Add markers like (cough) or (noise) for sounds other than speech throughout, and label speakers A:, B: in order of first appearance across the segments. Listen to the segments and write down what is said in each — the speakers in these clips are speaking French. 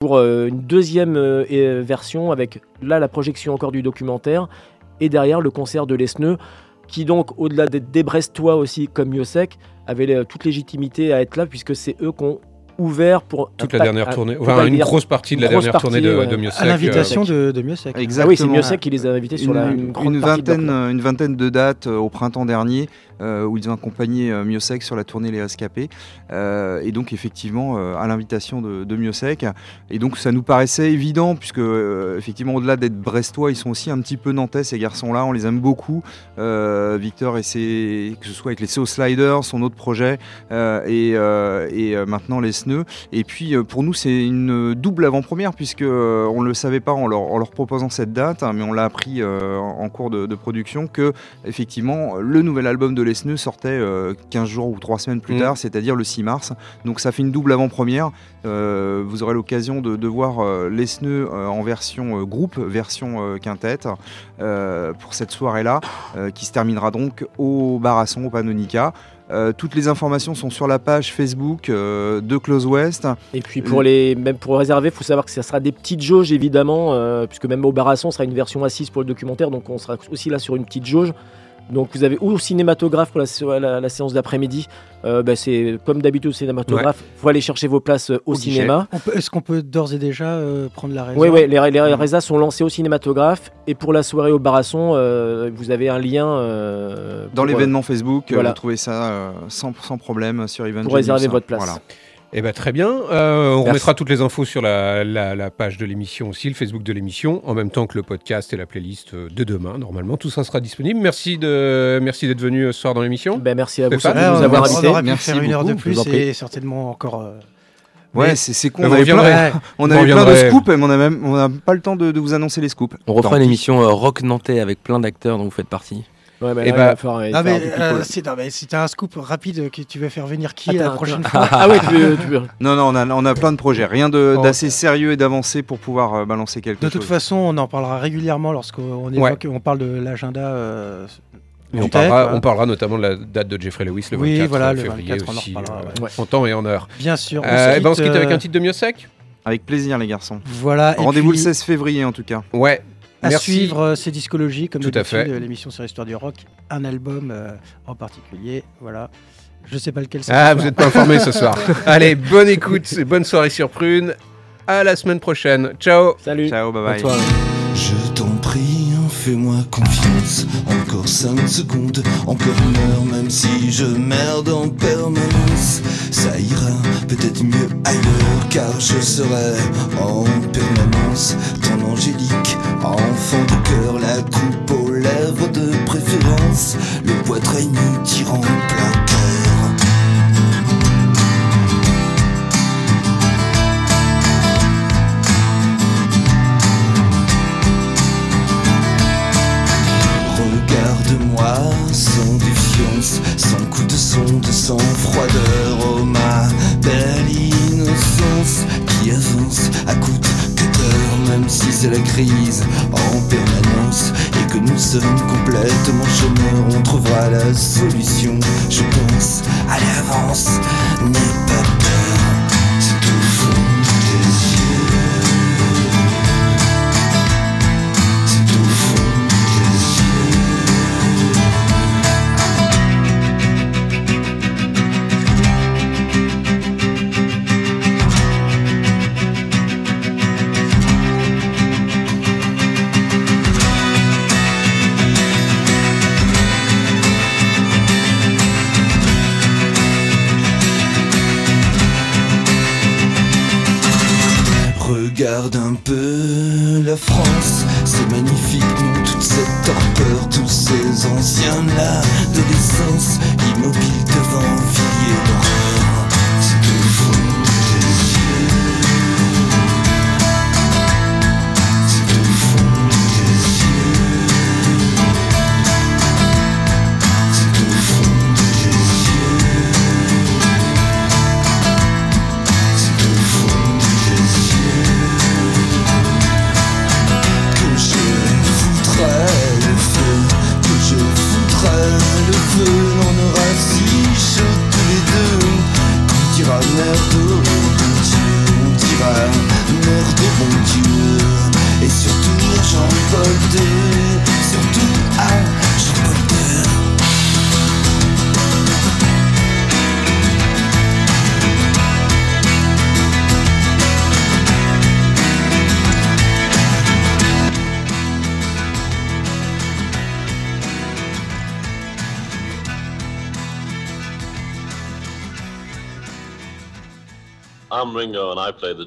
A: pour euh, une deuxième euh, et- version avec là la projection encore du documentaire et derrière le concert de l'Esneux qui donc au-delà des, Brestois aussi comme Miosek avait les- toute légitimité à être là puisque c'est eux qui ont ouvert pour
B: Toute la dernière tournée, enfin une
A: dire-
B: grosse partie de la dernière tournée
A: partie,
B: de, de Miossec,
C: À l'invitation
B: euh,
C: de, de Miossec.
A: Ah
D: Exactement.
A: oui, c'est Miosek qui les a invités sur la, une,
D: vingtaine,
A: tournée.
D: une vingtaine de dates euh, au printemps dernier euh, où ils ont accompagné euh, Miosek sur la tournée Les Rescapés. Euh, et donc, effectivement, euh, à l'invitation de, de Miosek. Et donc, ça nous paraissait évident, puisque, euh, effectivement, au-delà d'être brestois, ils sont aussi un petit peu nantais, ces garçons-là. On les aime beaucoup. Euh, Victor, et ses, que ce soit avec les Soul Sliders, son autre projet, euh, et, euh, et euh, maintenant les Et puis, euh, pour nous, c'est une double avant-première, puisque euh, on ne le savait pas en leur, en leur proposant cette date, hein, mais on l'a appris euh, en cours de, de production que, effectivement, le nouvel album de l'ESNE sortait euh, 15 jours ou 3 semaines plus
B: Mm.
D: tard, c'est-à-dire le 6 mars. Donc ça fait une double avant-première. Vous aurez l'occasion de, de voir l'ESNE euh, en version groupe, version quintette, pour cette soirée-là, qui se terminera donc au Barasson, au Panonica. Euh, toutes les informations sont sur la page Facebook euh, de Close West.
A: Et puis pour les, même pour réserver, il faut savoir que ça sera des petites jauges évidemment, euh, puisque même au Barasson sera une version assise pour le documentaire, donc on sera aussi là sur une petite jauge. Donc vous avez ou au cinématographe pour la, sé- la- la séance d'après-midi, euh, bah, c'est comme d'habitude au cinématographe, faut aller chercher vos places euh, au, cinéma.
C: Est-ce qu'on peut d'ores et déjà euh, prendre la raison
A: Oui, oui, les, les résas sont lancés au cinématographe et pour la soirée au Barasson, euh, vous avez un lien euh,
D: Dans l'événement Facebook,
A: voilà.
D: vous trouvez ça euh, sans, sans problème sur Event
A: pour réserver
D: Genius.
A: votre place.
D: Voilà.
B: Eh ben, très bien. Euh, on
A: Merci.
B: remettra toutes les infos sur la, la- la page de l'émission aussi, le Facebook de l'émission, en même temps que le podcast et la playlist euh, de demain. Normalement, tout ça sera disponible. Merci de merci d'être venu euh, ce soir dans l'émission.
A: Ben, merci à vous de nous
C: on,
A: avoir
C: on
A: invités.
C: aurait
D: Merci
C: faire une heure de plus et certainement encore. euh,
D: Ouais, c'est c'est con. On
B: vous
D: avait plein,
C: ouais.
D: on avait plein de scoops, mais on a même on n'a pas le temps de, de vous annoncer les scoops.
E: On refera une émission euh, rock nantais avec plein d'acteurs dont vous faites partie.
A: Ouais, là, il va falloir- il va
C: Non, mais, euh, c'est- non, mais si t'as un scoop rapide que tu veux faire venir qui
A: Attends,
C: la prochaine (laughs) fois
A: ah oui, tu veux- tu veux-
D: Non, non, on a, on a plein de projets. Rien de-
C: Oh,
D: d'assez sérieux et d'avancé pour pouvoir euh, balancer quelque
C: De
D: chose.
C: toute façon, on en parlera régulièrement lorsqu'on évoque, on parle de l'agenda. euh,
B: on, parlera, on parlera notamment de la date de Jeffrey Lewis le 24
C: Oui, voilà, le
B: février
C: 24, on en
B: aussi,
C: reparlera,
B: euh,
A: ouais.
B: en temps et en heure.
C: Bien sûr. On
B: Euh,
C: se
B: ben, on se
C: quitte,
B: avec un titre de Miossec?
D: Avec plaisir, les garçons.
C: Voilà.
D: Rendez-vous
C: puis,
D: le 16 février, en tout cas.
B: Ouais.
C: À
B: Merci.
C: suivre euh, ces discologies, comme
B: Tout à
C: d'habitude,
B: fait.
C: euh, l'émission sur l'histoire du rock, un album euh, en particulier. Voilà. Je sais pas lequel c'est.
B: Ah, vous n'êtes pas informé ce soir. (laughs) Allez, bonne écoute et bonne soirée sur Prune. À la semaine prochaine. Ciao.
A: Salut.
D: Ciao, bye bye.
F: Je t'en prie, hein, fais-moi confiance. Encore 5 secondes, encore une heure, même si je merde en permanence. Ça ira peut-être mieux ailleurs, car je serai en permanence ton angélique, enfant de cœur, la coupe aux lèvres de préférence, le poitrail tirant plein cœur. Regarde-moi sans défiance, sans coup de sonde, sans froideur, oh ma belle innocence qui avance à coup de même si c'est la crise en permanence et que nous sommes complètement chômeurs, on trouvera la solution, je pense. Allez, avance, n'aie pas France, c'est magnifique, non toute cette torpeur, tous ces anciens là, adolescence, immobiles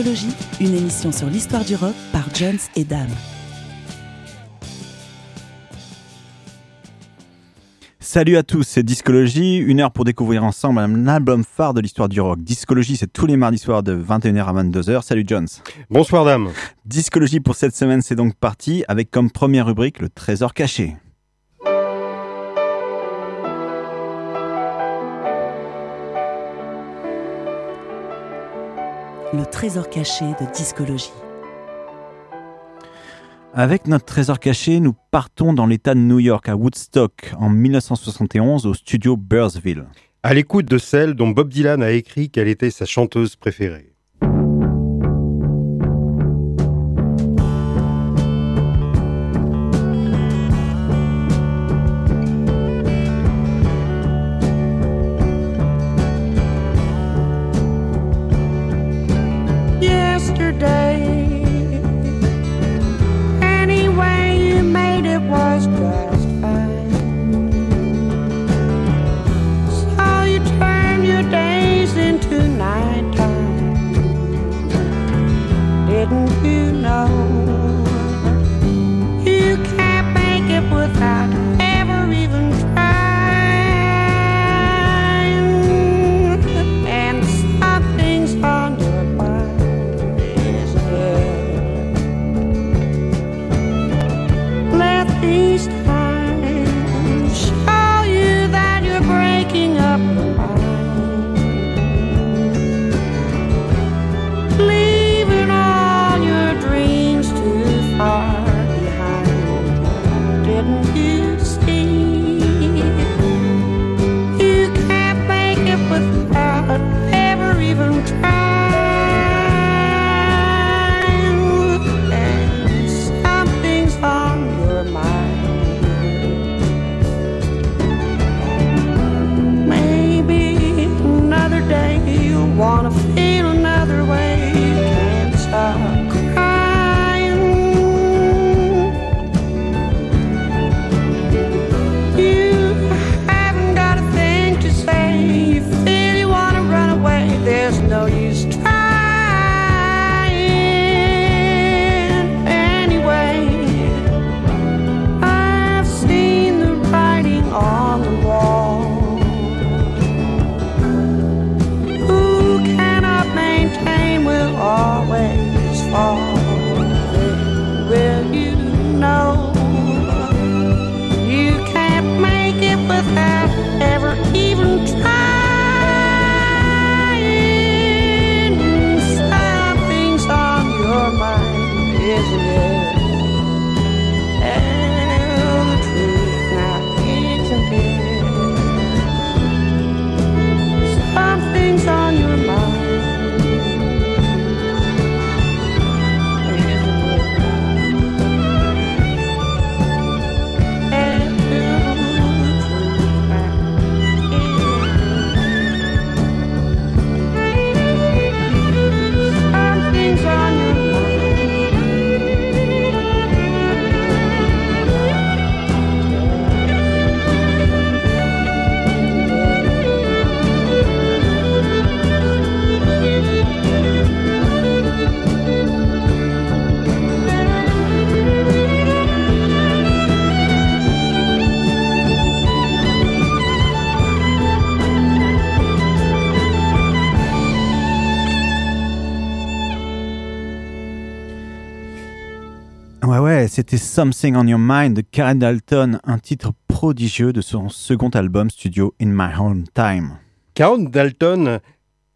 G: Discologie, une émission sur l'histoire du rock par Jones et Dame.
H: Salut à tous, c'est Discologie, une heure pour découvrir ensemble un album phare de l'histoire du rock. Discologie, c'est tous les mardis soirs de 21h à 22h. Salut Jones.
I: Bonsoir dame.
H: Discologie pour cette semaine, c'est donc parti avec comme première rubrique le trésor caché.
G: Le trésor caché de Discologie.
H: Avec notre trésor caché, nous partons dans l'État de New York, à Woodstock, en 1971, au studio Bursville.
I: À l'écoute de celle dont Bob Dylan a écrit qu'elle était sa chanteuse préférée.
H: C'était Something on Your Mind de Karen Dalton, un titre prodigieux de son second album studio In My Own Time.
I: Karen Dalton,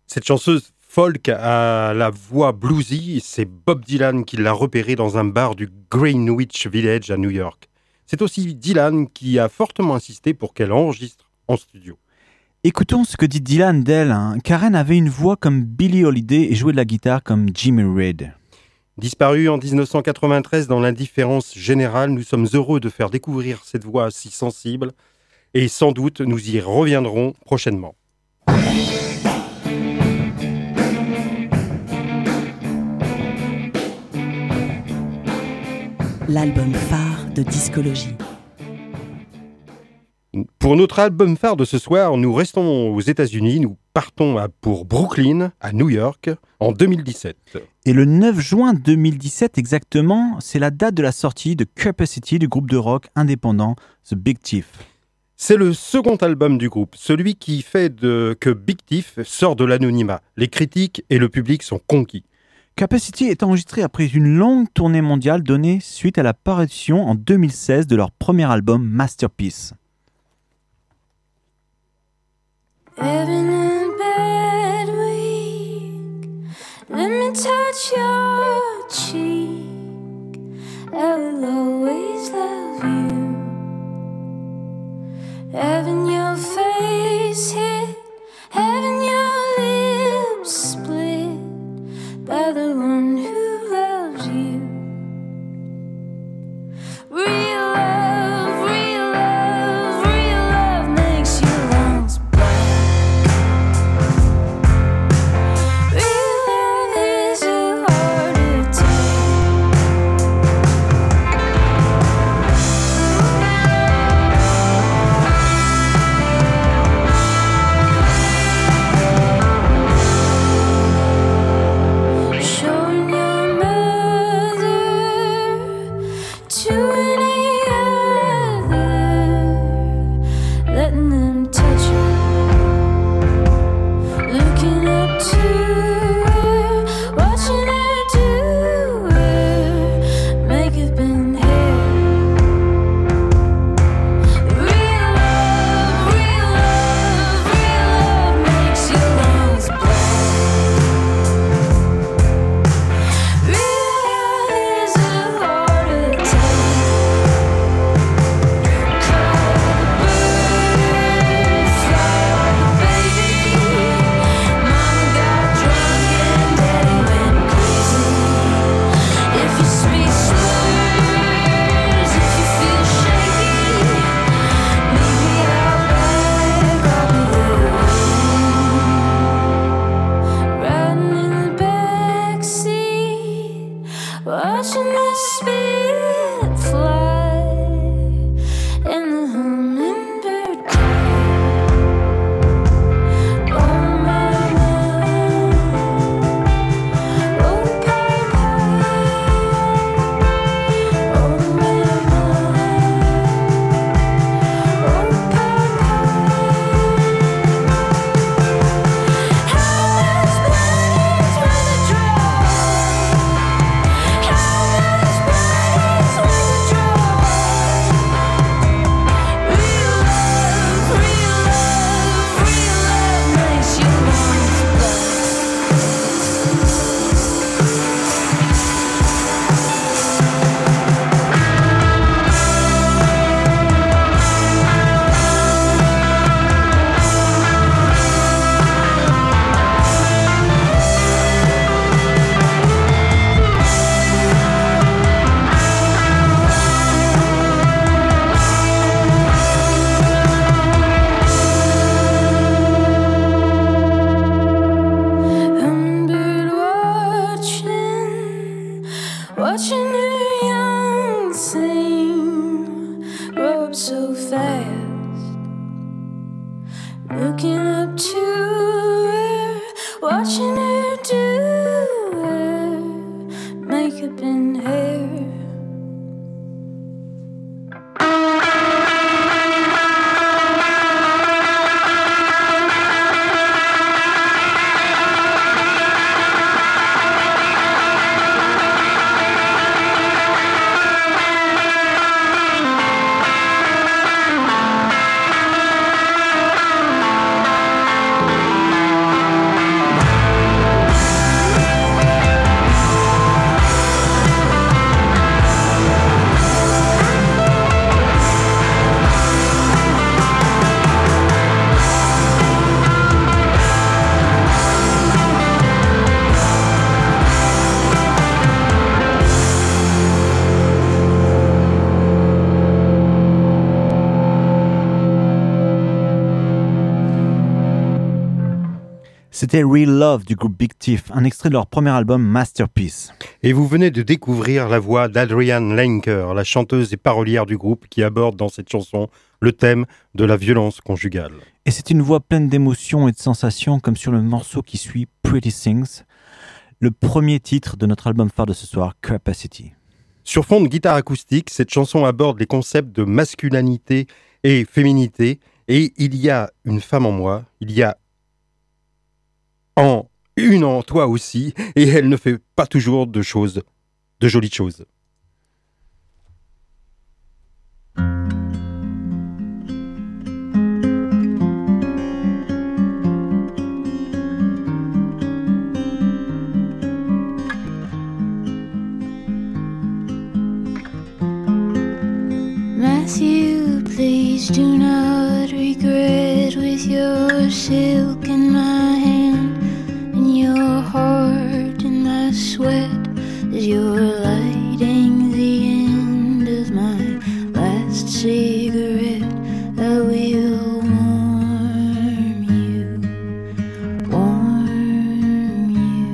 I: cette chanteuse folk à la voix bluesy, c'est Bob Dylan qui l'a repérée dans un bar du Greenwich Village à New York. C'est aussi Dylan qui a fortement insisté pour qu'elle enregistre en studio.
H: Écoutons ce que dit Dylan d'elle. hein. Karen avait une voix comme Billie Holiday et jouait de la guitare comme Jimmy Reed.
J: Disparu en 1993 dans l'indifférence générale, nous sommes heureux de faire découvrir cette voix si sensible et sans doute nous y reviendrons prochainement.
G: L'album phare de discologie.
J: Pour notre album phare de ce soir, nous restons aux États-Unis, nous partons à- pour Brooklyn, à New York, en 2017.
H: Et le 9 juin 2017 exactement, c'est la date de la sortie de Capacity du groupe de rock indépendant The Big Thief.
J: C'est le second album du groupe, celui qui fait de, que Big Thief sort de l'anonymat. Les critiques et le public sont conquis.
H: Capacity est enregistré après une longue tournée mondiale donnée suite à la parution en 2016 de leur premier album Masterpiece.
K: Having a bad week. Let me touch your cheek. I will always love you. Having your face hit, having your
H: C'était Real Love du groupe Big Thief, un extrait de leur premier album Masterpiece.
J: Et vous venez de découvrir la voix d'Adrienne Lenker, la chanteuse et parolière du groupe, qui aborde dans cette chanson le thème de la violence conjugale.
H: Et c'est une voix pleine d'émotions et de sensations, comme sur le morceau qui suit Pretty Things, le premier titre de notre album phare de ce soir, Capacity.
J: Sur fond de guitare acoustique, cette chanson aborde les concepts de masculinité et féminité. Et il y a une femme en moi, il y a en une en toi aussi, et elle ne fait pas toujours de choses, de jolies choses.
K: Heart in my sweat as you're lighting the end of my last cigarette. I will warm you, warm you.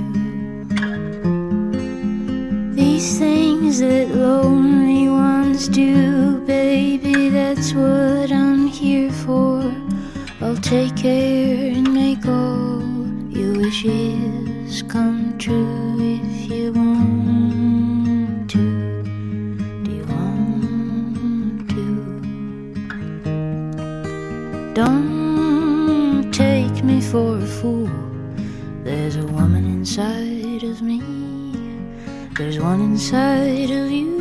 K: These things that lonely ones do, baby, that's what I'm here for. I'll take care and make all your wishes true if you want to. Do you want to? Don't take me for a fool. There's a woman inside of me. There's one inside of you,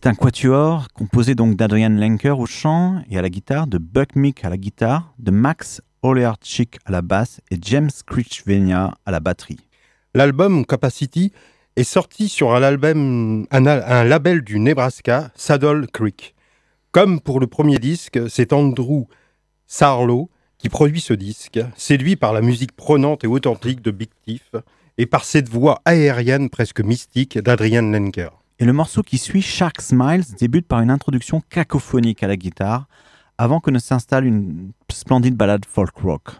H: c'est un quatuor composé donc d'Adrian Lenker au chant et à la guitare, de Buck Meek à la guitare, de Max Olearchik à la basse et James Critchvenia à la batterie.
J: L'album Capacity est sorti sur un, label du Nebraska, Saddle Creek. Comme pour le premier disque, c'est Andrew Sarlo qui produit ce disque, séduit par la musique prenante et authentique de Big Thief et par cette voix aérienne presque mystique d'Adrian Lenker.
H: Et le morceau qui suit, Shark Smiles, débute par une introduction cacophonique à la guitare, avant que ne s'installe une splendide ballade folk rock.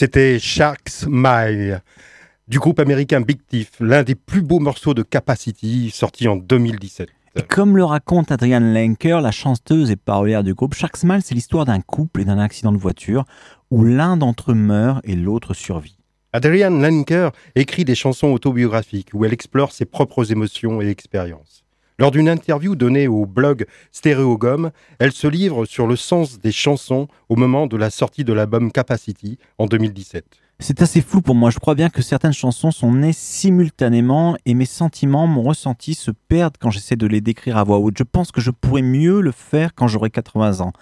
J: C'était Shark's Smile du groupe américain Big Thief, l'un des plus beaux morceaux de Capacity sorti en 2017.
K: Et comme le raconte Adrienne Lenker, la chanteuse et parolière du groupe, Shark Smile, c'est l'histoire d'un couple et d'un accident de voiture où l'un d'entre eux meurt et l'autre survit.
J: Adrienne Lenker écrit des chansons autobiographiques où elle explore ses propres émotions et expériences. Lors d'une interview donnée au blog Stéréogum, elle se livre sur le sens des chansons au moment de la sortie de l'album Capacity en 2017.
K: C'est assez flou pour moi. Je crois bien que certaines chansons sont nées simultanément et mes sentiments, mon ressenti se perdent quand j'essaie de les décrire à voix haute. Je pense que je pourrais mieux le faire quand j'aurai 80 ans.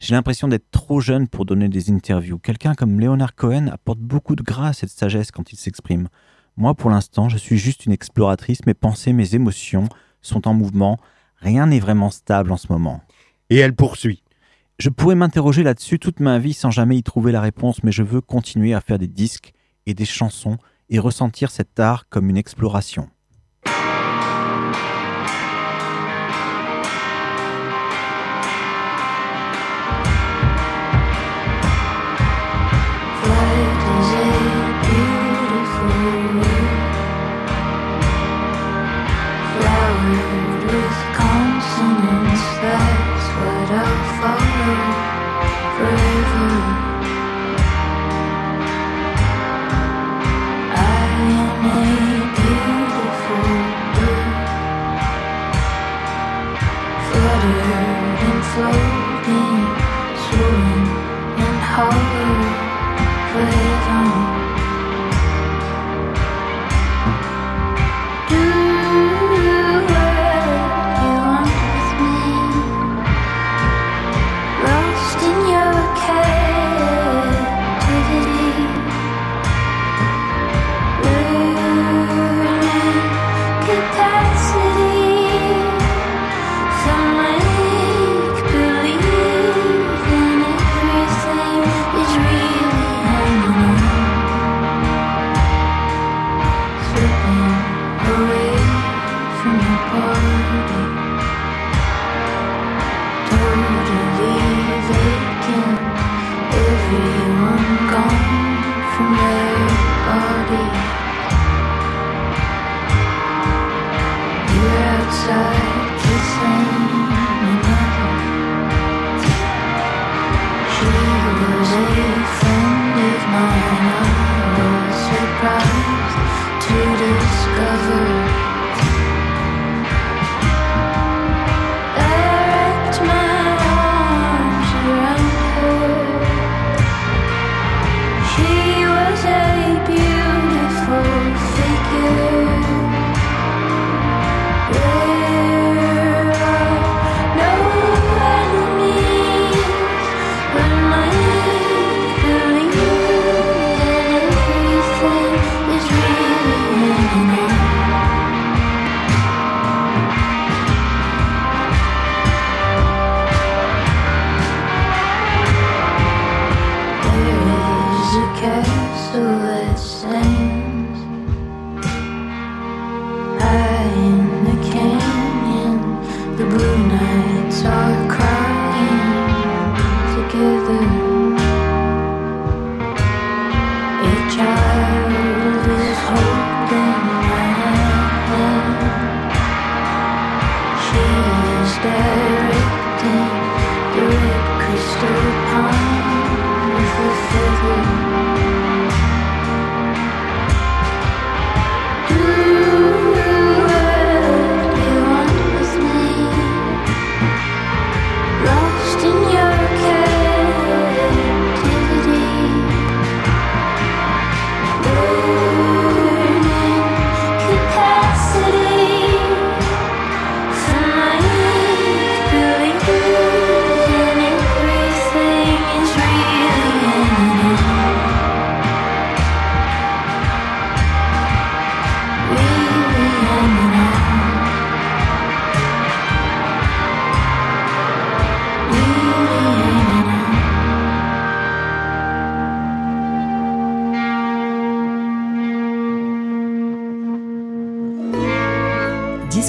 K: J'ai l'impression d'être trop jeune pour donner des interviews. Quelqu'un comme Leonard Cohen apporte beaucoup de grâce et de sagesse quand il s'exprime. Moi, pour l'instant, je suis juste une exploratrice. Mes pensées, mes émotions sont en mouvement. Rien n'est vraiment stable en ce moment.
J: Et elle poursuit.
K: Je pourrais m'interroger là-dessus toute ma vie sans jamais y trouver la réponse, mais je veux continuer à faire des disques et des chansons et ressentir cet art comme une exploration.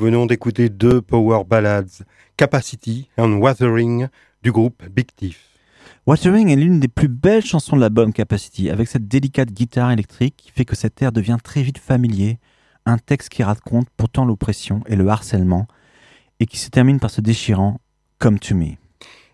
K: Venons d'écouter deux power ballads, Capacity and Wuthering du groupe Big Thief.
H: Watering est l'une des plus belles chansons de l'album Capacity, avec cette délicate guitare électrique qui fait que cet air devient très vite familier, un texte qui raconte pourtant l'oppression et le harcèlement, et qui se termine par ce déchirant Come to Me.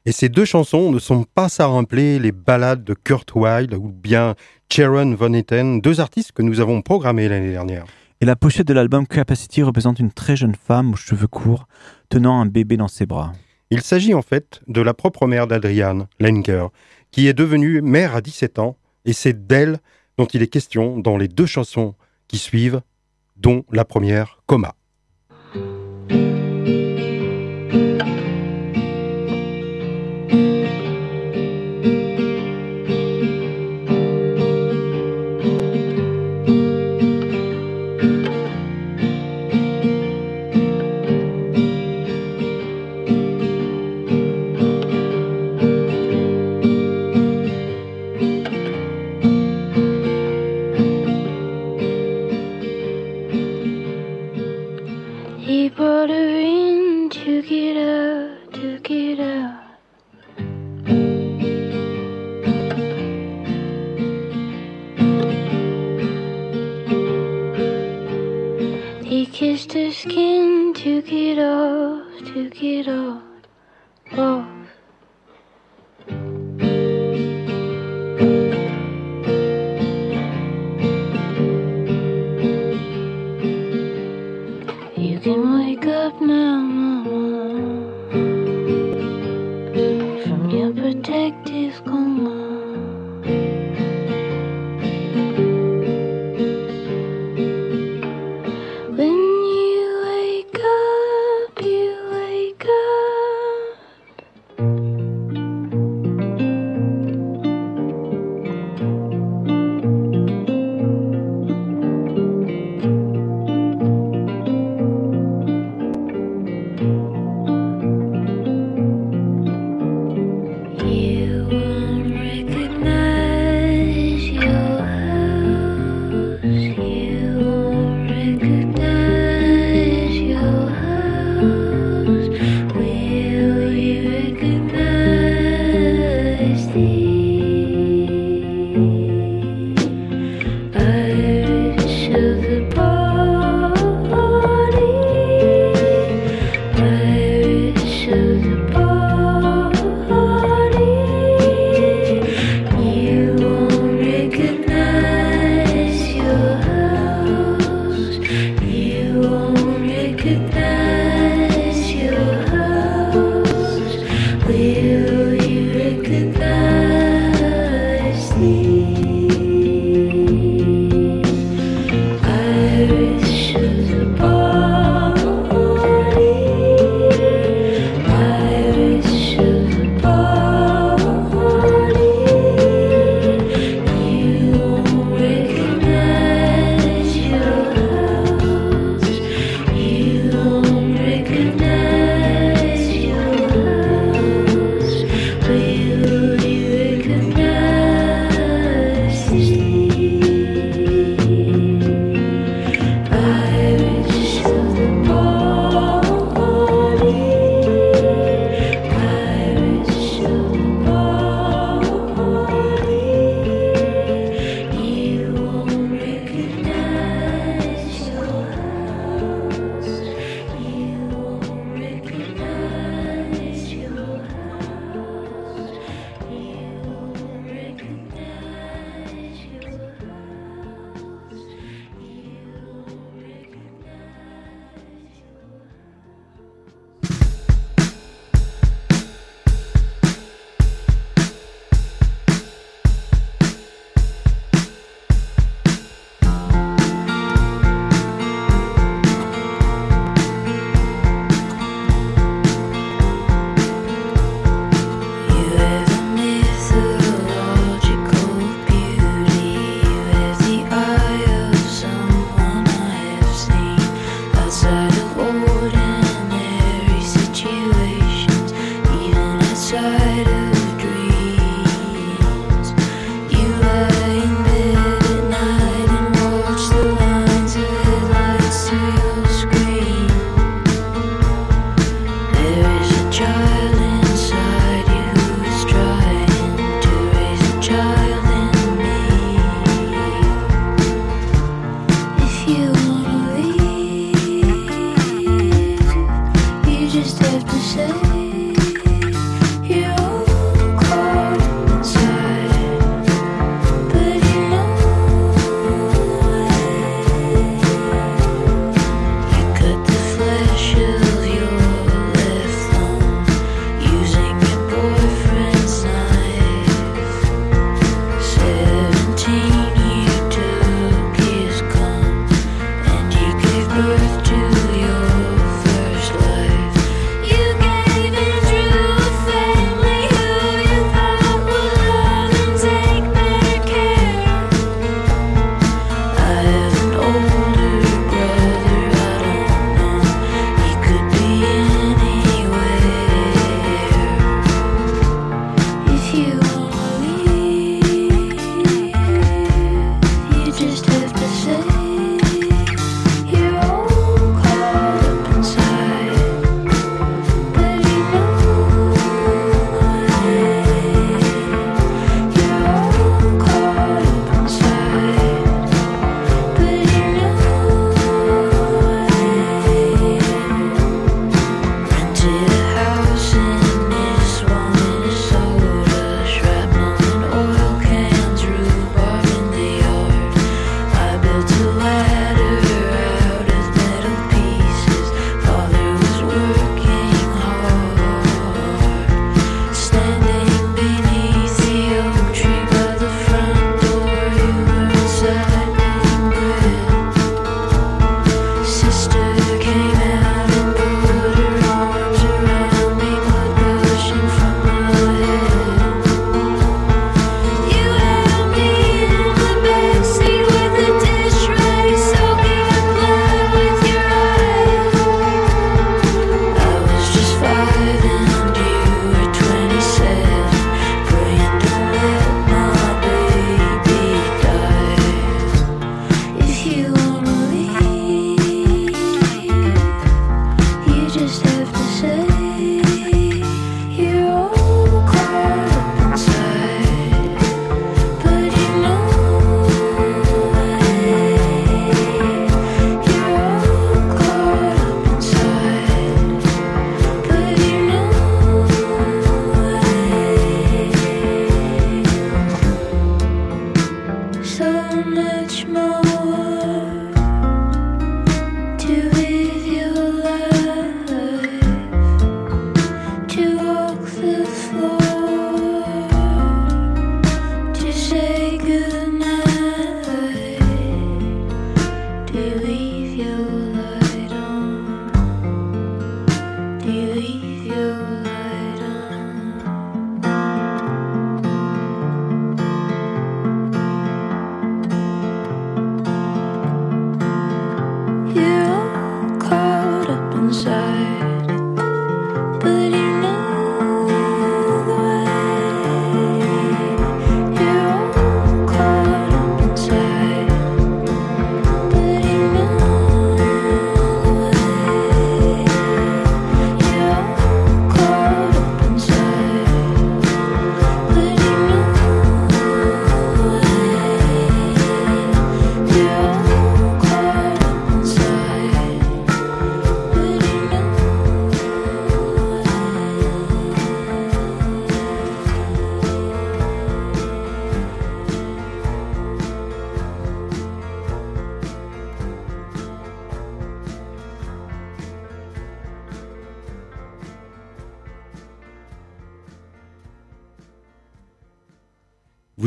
K: Et ces deux chansons ne sont pas à rappeler les ballades de Kurt Weill ou bien Sharon Von Etten, deux artistes que nous avons programmés l'année dernière.
H: Et la pochette de l'album Capacity représente une très jeune femme aux cheveux courts tenant un bébé dans ses bras.
K: Il s'agit en fait de la propre mère d'Adrian, Lenker, qui est devenue mère à 17 ans, et c'est d'elle dont il est question dans les deux chansons qui suivent, dont la première, Coma.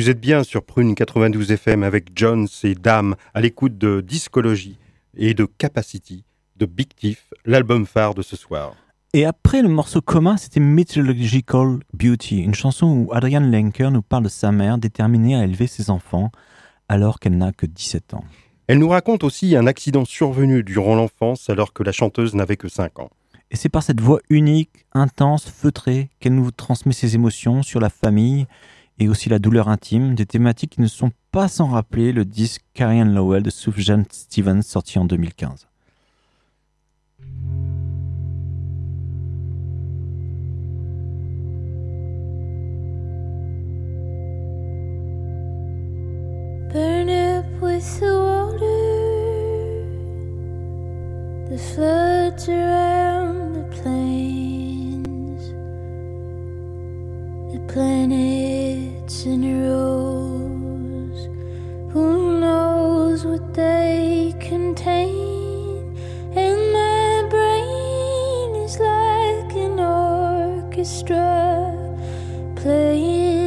J: Vous êtes bien sur Prune 92 FM avec Jones et Dame à l'écoute de Discologie et de Capacity de Big Tiff, l'album phare de ce soir.
H: Et après le morceau commun, c'était Mythological Beauty, une chanson où Adrian Lenker nous parle de sa mère déterminée à élever ses enfants alors qu'elle n'a que 17 ans.
J: Elle nous raconte aussi un accident survenu durant l'enfance alors que la chanteuse n'avait que 5 ans.
H: Et c'est par cette voix unique, intense, feutrée, qu'elle nous transmet ses émotions sur la famille et aussi la douleur intime, des thématiques qui ne sont pas sans rappeler le disque Carrie Lowell de Sufjan Stevens sorti en 2015.
K: burn up with the water. The floods around the plains, planets in rows. Who knows what they contain? And my brain is like an orchestra playing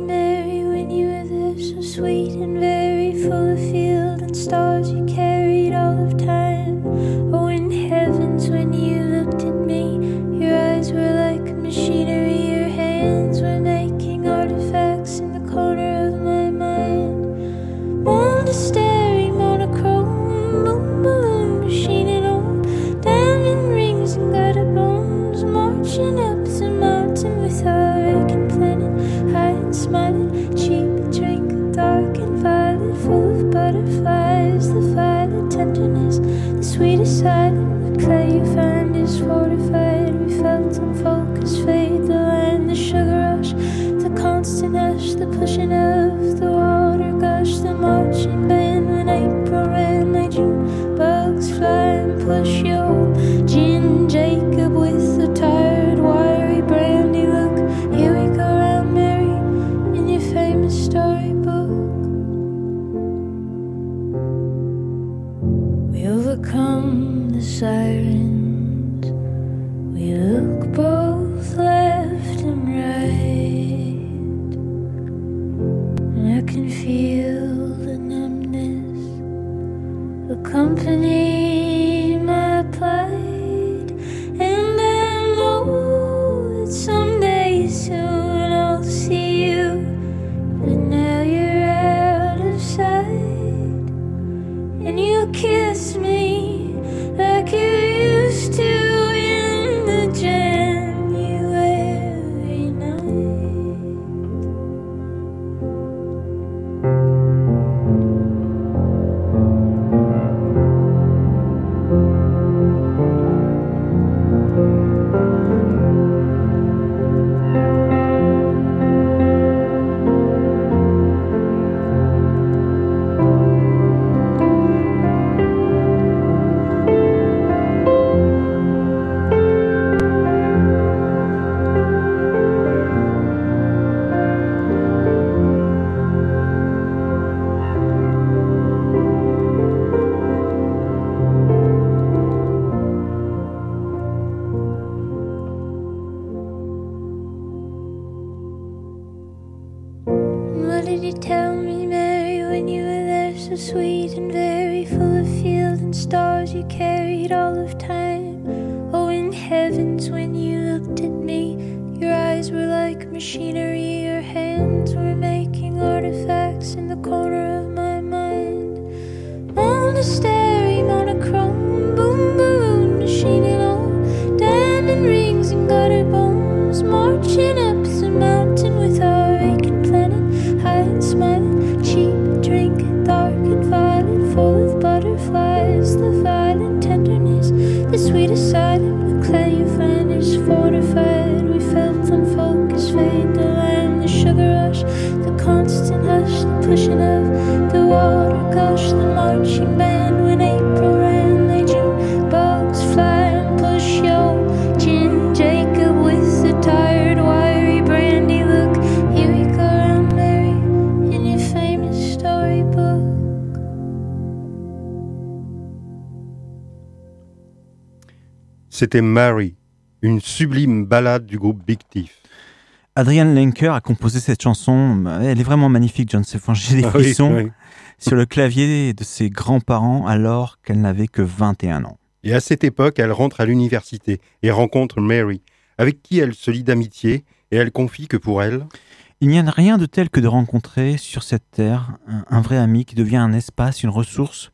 K: Mary, when you were there so sweet and very full of field and stars you
J: c'était Mary, une sublime ballade du groupe Big Thief.
K: Adrian Lenker a composé cette chanson. Elle est vraiment magnifique, John Sefran. J'ai des
J: ah
K: frissons (laughs) sur le clavier de ses grands-parents alors qu'elle n'avait que 21 ans.
J: Et à cette époque, elle rentre à l'université et rencontre Mary, avec qui elle se lie d'amitié et elle confie que pour elle.
K: Il n'y a rien de tel que de rencontrer sur cette terre un vrai ami qui devient un espace, une ressource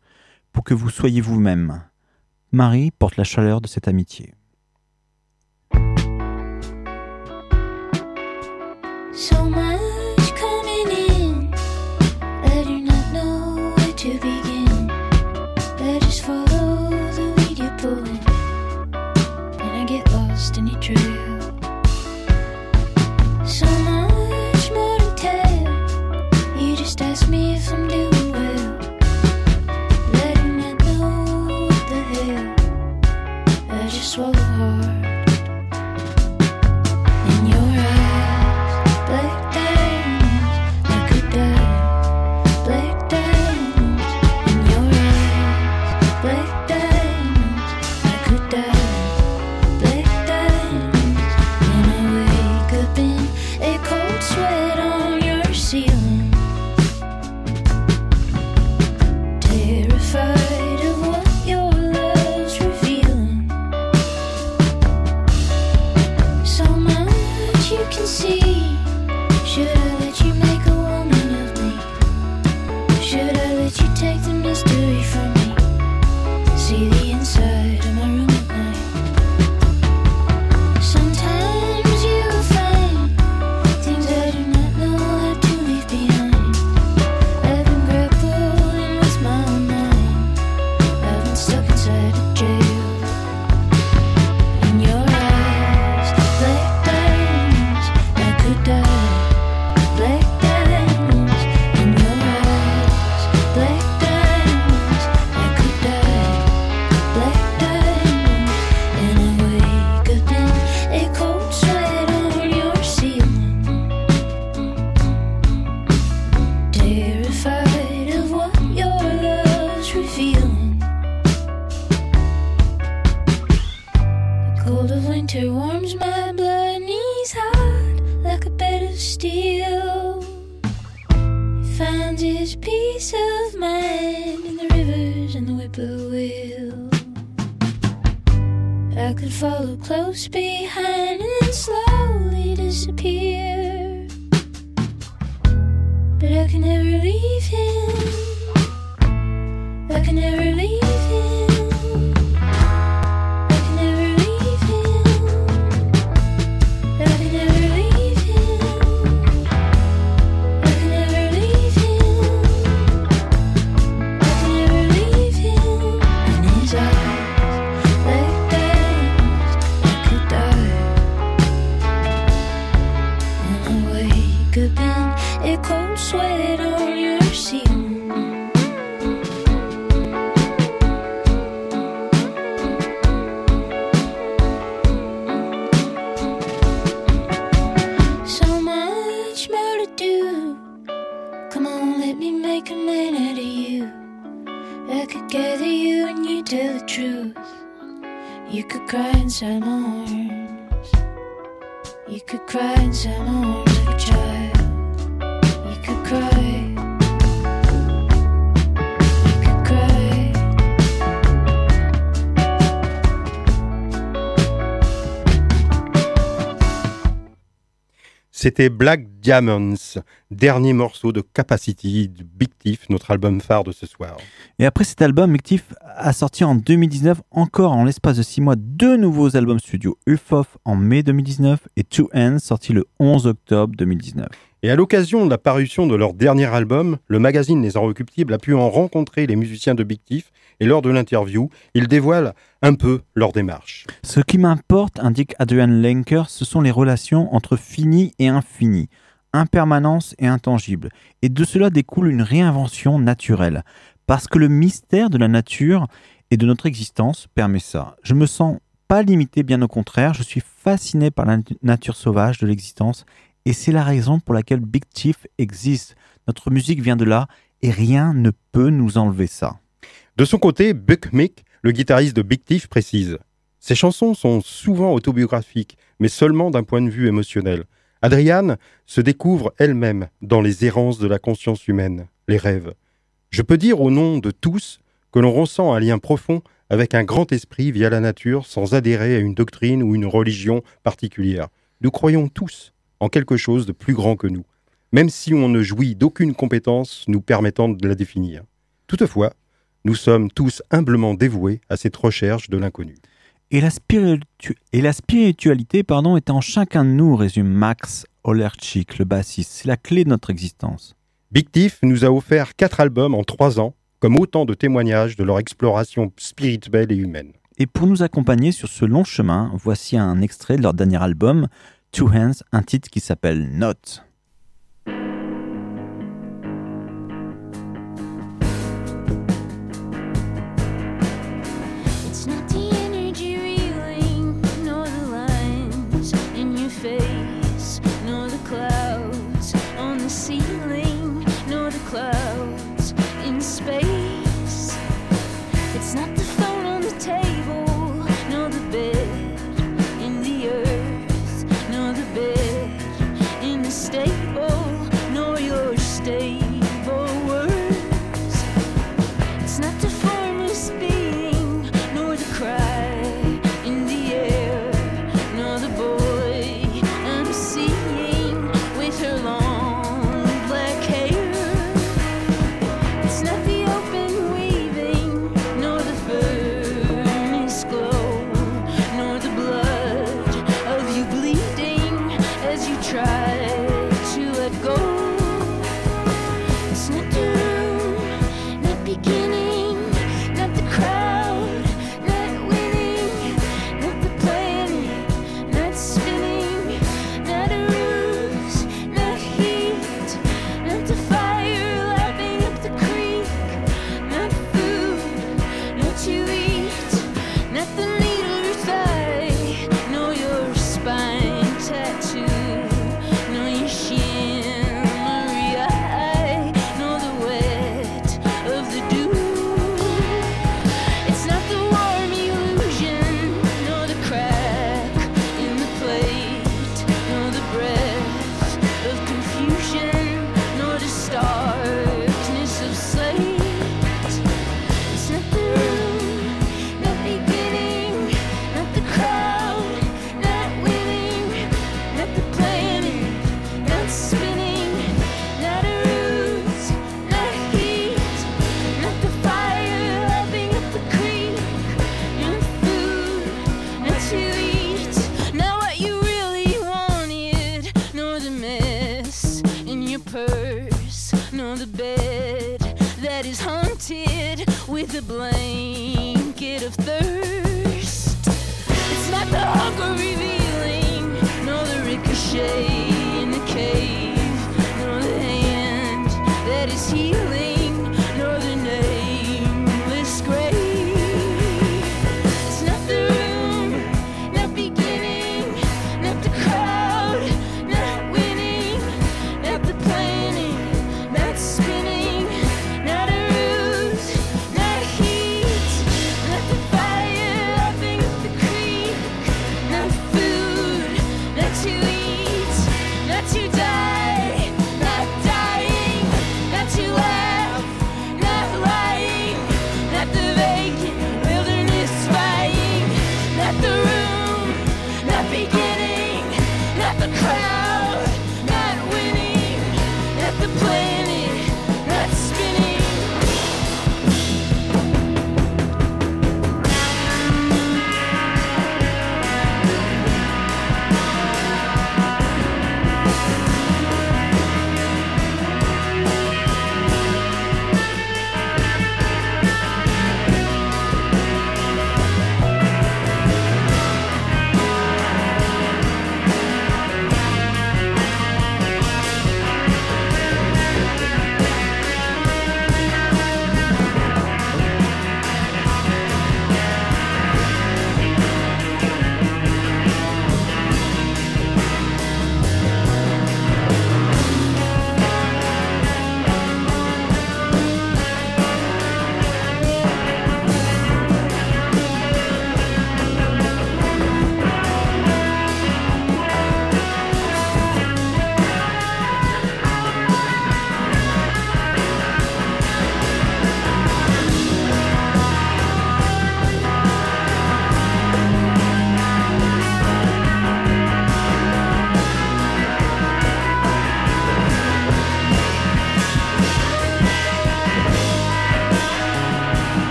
K: pour que vous soyez vous-même. Marie porte la chaleur de cette amitié.
L: I can never
J: C'était Black Diamonds, dernier morceau de Capacity de Big Thief, notre album phare de ce soir.
K: Et après cet album, Big Thief a sorti en 2019 encore en l'espace de 6 mois deux nouveaux albums studio, Ufof en mai 2019 et Two Hands sorti le 11 octobre 2019.
J: Et à l'occasion de la parution de leur dernier album, le magazine Les Inrecuptibles a pu en rencontrer les musiciens de Big Thief et lors de l'interview, ils dévoilent un peu leur démarche.
K: Ce qui m'importe, indique Adrian Lenker, ce sont les relations entre fini et infini, impermanence et intangible. Et de cela découle une réinvention naturelle. Parce que le mystère de la nature et de notre existence permet ça. Je me sens pas limité, bien au contraire, je suis fasciné par la nature sauvage de l'existence et c'est la raison pour laquelle Big Chief existe. Notre musique vient de là et rien ne peut nous enlever ça.
J: De son côté, Buck Mick, le guitariste de Big Thief, précise Ses chansons sont souvent autobiographiques, mais seulement d'un point de vue émotionnel. Adriane se découvre elle-même dans les errances de la conscience humaine, les rêves. Je peux dire au nom de tous que l'on ressent un lien profond avec un grand esprit via la nature sans adhérer à une doctrine ou une religion particulière. Nous croyons tous en quelque chose de plus grand que nous, même si on ne jouit d'aucune compétence nous permettant de la définir. Toutefois, nous sommes tous humblement dévoués à cette recherche de l'inconnu.
K: Et la, spiritu- et la spiritualité pardon, est en chacun de nous, résume Max Olerchik, le bassiste. C'est la clé de notre existence.
J: Big Thief nous a offert quatre albums en trois ans, comme autant de témoignages de leur exploration spirituelle et humaine.
K: Et pour nous accompagner sur ce long chemin, voici un extrait de leur dernier album, Two Hands, un titre qui s'appelle Note.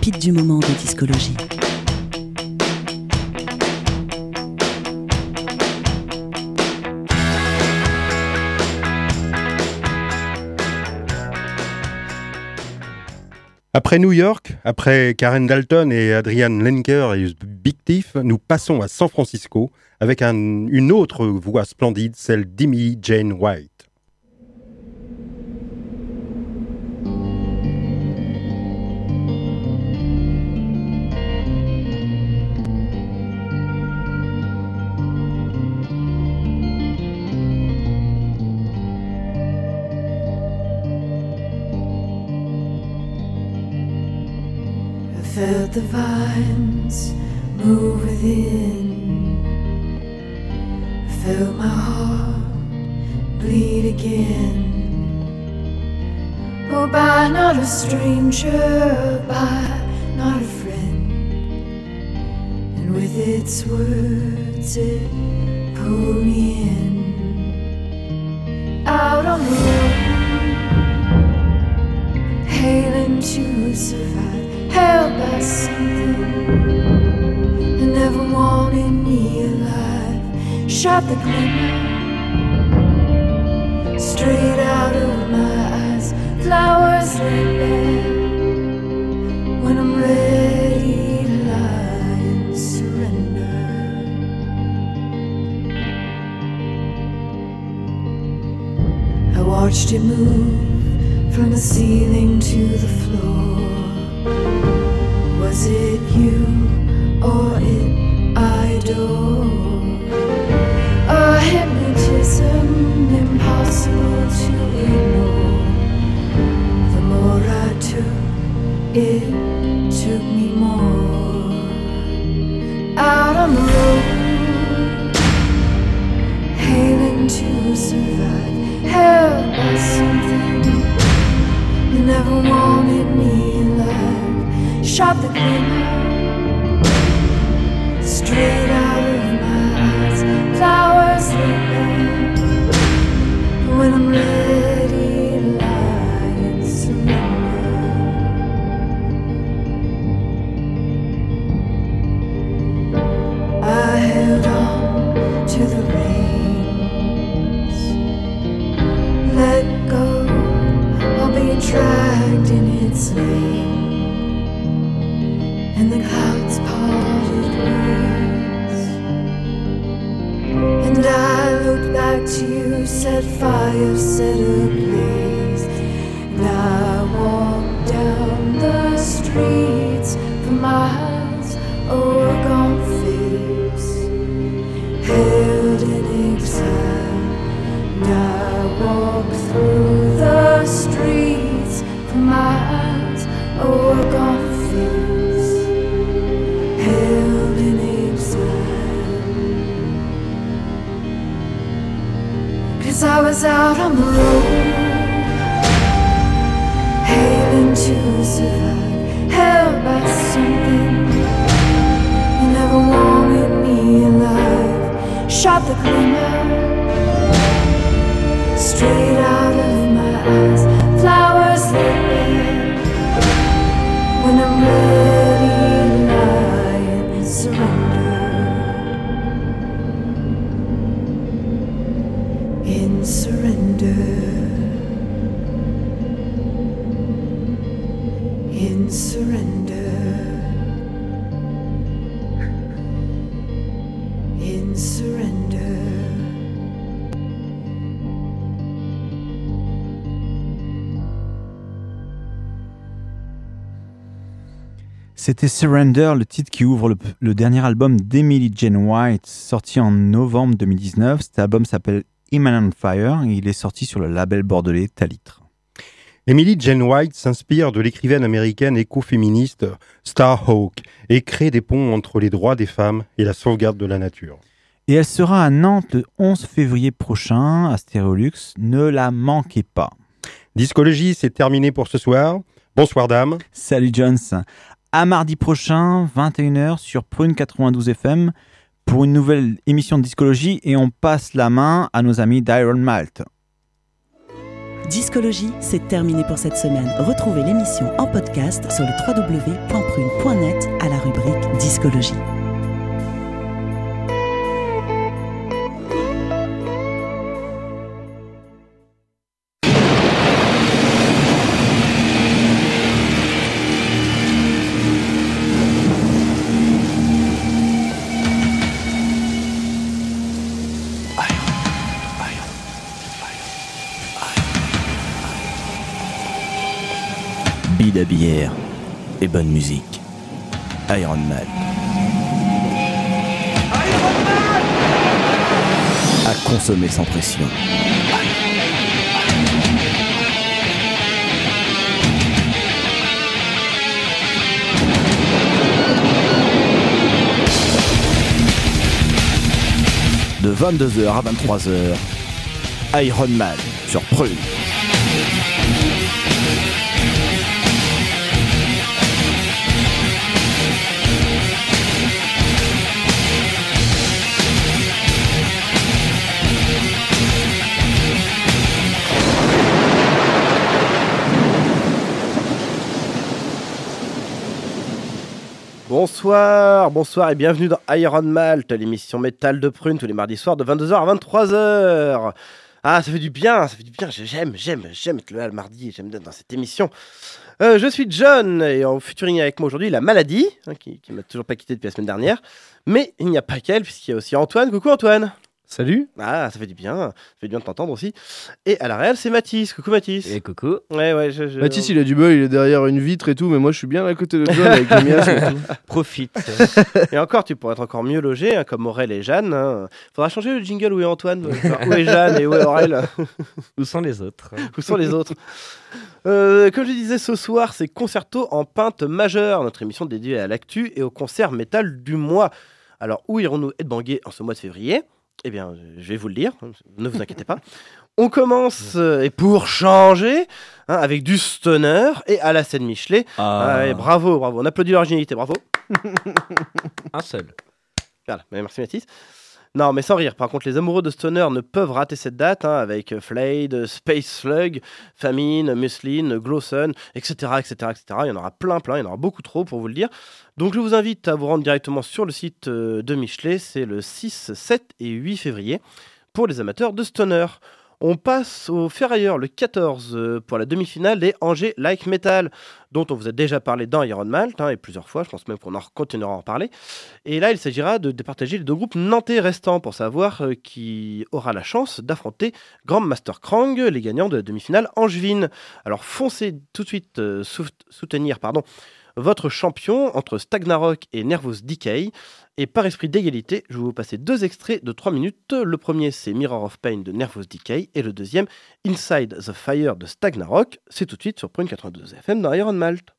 G: Pépites du moment de discologie.
J: Après New York, après Karen Dalton et Adrian Lenker et Big Thief, nous passons à San Francisco avec un- une autre voix splendide, celle d'Emily Jane White.
M: Felt the vines move within. I felt my heart bleed again. Oh, by not a stranger, by not a friend. And with its words, it pulled me in. Out on the road, hailing to survive, held by something that never wanted me alive. Shot the glimmer straight out of my eyes, flowers. When I'm ready to lie and surrender. I watched it move from the ceiling to the floor. Was it you or it I adore? A hypnotism impossible to ignore. The more I took, it took me more. Out on the road, hailing to survive, held by something you never wanted shop the cleaner.
H: C'était Surrender, le titre qui ouvre le, le dernier album d'Emily Jane White, sorti en novembre 2019. Cet album s'appelle Imminent Fire et il est sorti sur le label bordelais Talitre.
J: Emily Jane White s'inspire de l'écrivaine américaine écoféministe Starhawk et crée des ponts entre les droits des femmes et la sauvegarde de la nature.
H: Et elle sera à Nantes le 11 février prochain à Stéréolux. Ne la manquez pas.
J: Discologie, c'est terminé pour ce soir. Bonsoir dame.
H: Salut Jones. À mardi prochain, 21h sur Prune 92 FM pour une nouvelle émission de discologie et on passe la main à nos amis d'Iron Malt.
G: Discologie, c'est terminé pour cette semaine. Retrouvez l'émission en podcast sur le www.prune.net à la rubrique Discologie.
E: À bière et bonne musique. Iron Man. À consommer sans pression. De 22h à 23h, Iron Man sur Prune.
N: Bonsoir, bonsoir et bienvenue dans Iron Malt, l'émission métal de prune tous les mardis soirs de 22h à 23h. Ah, ça fait du bien, ça fait du bien, j'aime, j'aime, j'aime être là le mardi, j'aime être dans cette émission. Euh, je suis John et en featuring avec moi aujourd'hui la maladie, hein, qui, qui m'a toujours pas quitté depuis la semaine dernière. Mais il n'y a pas qu'elle, puisqu'il y a aussi Antoine. Coucou Antoine
O: Salut
N: Ah, ça fait du bien, ça fait du bien de t'entendre aussi. Et à la réelle, c'est Mathis. Coucou Mathis
O: Et coucou
N: Ouais, ouais, je, je-
O: Mathis, il a du bol, il est derrière une vitre et tout, mais moi je suis bien à côté de John avec le miasme et tout. (laughs)
N: Profite. et encore, tu pourrais être encore mieux logé, hein, comme Aurel et Jeanne. hein. Faudra changer le jingle où est Antoine, où est Jeanne et où est (laughs) Aurel.
O: Où sont les autres?
N: Où sont les autres? Euh, Comme je disais, ce soir, c'est Concerto en pinte majeure, notre émission dédiée à l'actu et au concert métal du mois. Alors, où irons-nous headbanger en ce mois de février? Eh bien, je vais vous le dire, ne vous inquiétez pas. On commence, euh, et pour changer, hein, avec du stoner et à la scène Michelet.
O: Ah.
N: Ouais, bravo, bravo. On applaudit l'originalité, bravo.
O: Un seul.
N: Voilà, merci Mathis. Non, mais sans rire. Par contre, les amoureux de Stoner ne peuvent rater cette date hein, avec Flayed, Space Slug, Famine, Muslin, Glowsun, etc., etc., etc. Il y en aura plein, plein. Il y en aura beaucoup trop pour vous le dire. Donc, je vous invite à vous rendre directement sur le site euh, de Michelet. C'est le 6, 7 et 8 février pour les amateurs de Stoner. On passe au Ferrailleur le 14 euh, pour la demi-finale des Angers Like Metal, dont on vous a déjà parlé dans Iron Malt, hein, et plusieurs fois, je pense même qu'on en continuera à en parler. Et là, il s'agira de départager les deux groupes nantais restants pour savoir euh, qui aura la chance d'affronter Grand Master Krang, les gagnants de la demi-finale angevine. Alors foncez tout de suite euh, sou- soutenir pardon, votre champion entre Stagnarok et Nervous Decay. Et par esprit d'égalité, je vais vous passer deux extraits de 3 minutes. Le premier, c'est Mirror of Pain de Nervous Decay. Et le deuxième, Inside the Fire de Stagnarok. C'est tout de suite sur Prune 92 FM dans Iron Malt.